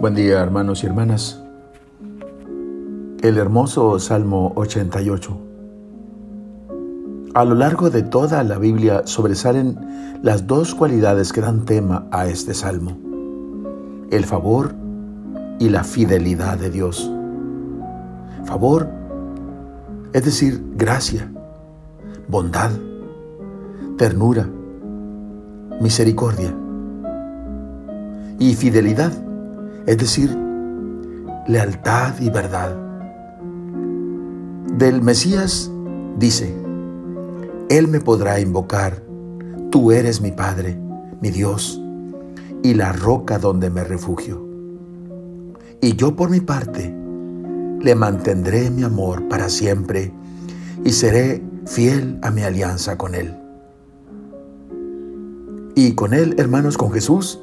Buen día hermanos y hermanas. El hermoso Salmo 88. A lo largo de toda la Biblia sobresalen las dos cualidades que dan tema a este salmo. El favor y la fidelidad de Dios. Favor, es decir, gracia, bondad, ternura, misericordia. Y fidelidad, es decir, lealtad y verdad. Del Mesías dice, Él me podrá invocar, tú eres mi Padre, mi Dios, y la roca donde me refugio. Y yo por mi parte le mantendré mi amor para siempre y seré fiel a mi alianza con Él. Y con Él, hermanos, con Jesús,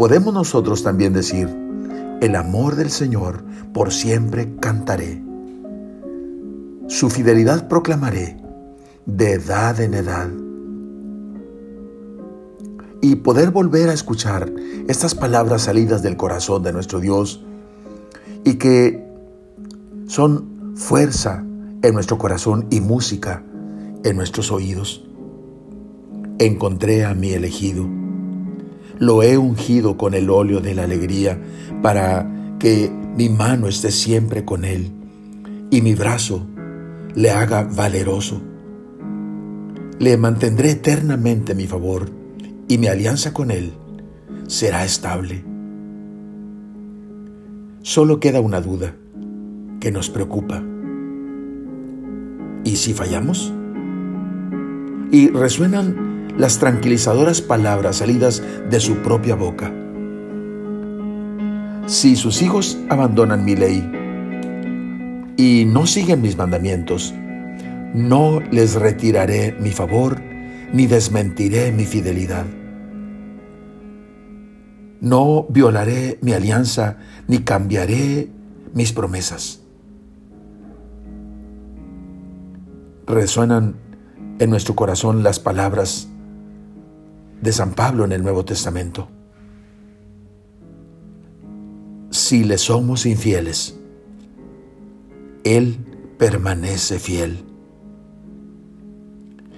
podemos nosotros también decir, el amor del Señor por siempre cantaré. Su fidelidad proclamaré de edad en edad. Y poder volver a escuchar estas palabras salidas del corazón de nuestro Dios y que son fuerza en nuestro corazón y música en nuestros oídos. Encontré a mi elegido lo he ungido con el óleo de la alegría para que mi mano esté siempre con él y mi brazo le haga valeroso. Le mantendré eternamente mi favor y mi alianza con él será estable. Solo queda una duda que nos preocupa. ¿Y si fallamos? Y resuenan las tranquilizadoras palabras salidas de su propia boca. Si sus hijos abandonan mi ley y no siguen mis mandamientos, no les retiraré mi favor ni desmentiré mi fidelidad. No violaré mi alianza ni cambiaré mis promesas. Resuenan en nuestro corazón las palabras de San Pablo en el Nuevo Testamento. Si le somos infieles, Él permanece fiel.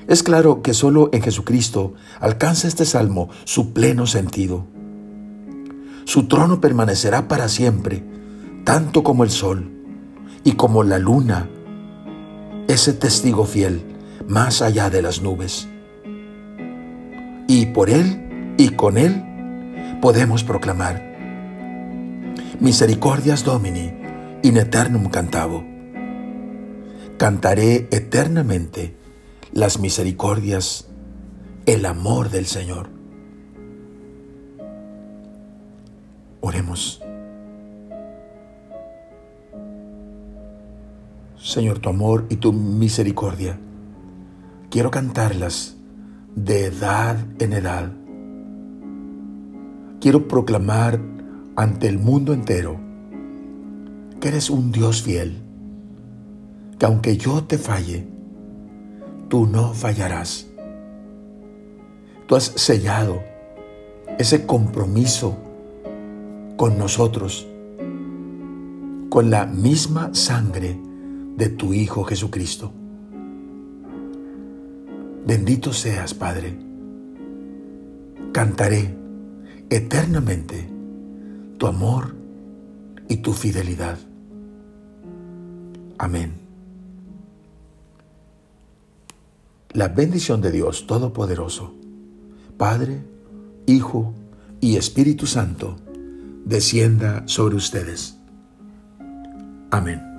Es claro que solo en Jesucristo alcanza este salmo su pleno sentido. Su trono permanecerá para siempre, tanto como el sol y como la luna, ese testigo fiel más allá de las nubes y por Él y con Él podemos proclamar. Misericordias Domini in eternum cantavo. Cantaré eternamente las misericordias, el amor del Señor. Oremos. Señor, tu amor y tu misericordia, quiero cantarlas de edad en edad. Quiero proclamar ante el mundo entero que eres un Dios fiel, que aunque yo te falle, tú no fallarás. Tú has sellado ese compromiso con nosotros, con la misma sangre de tu Hijo Jesucristo. Bendito seas, Padre. Cantaré eternamente tu amor y tu fidelidad. Amén. La bendición de Dios Todopoderoso, Padre, Hijo y Espíritu Santo, descienda sobre ustedes. Amén.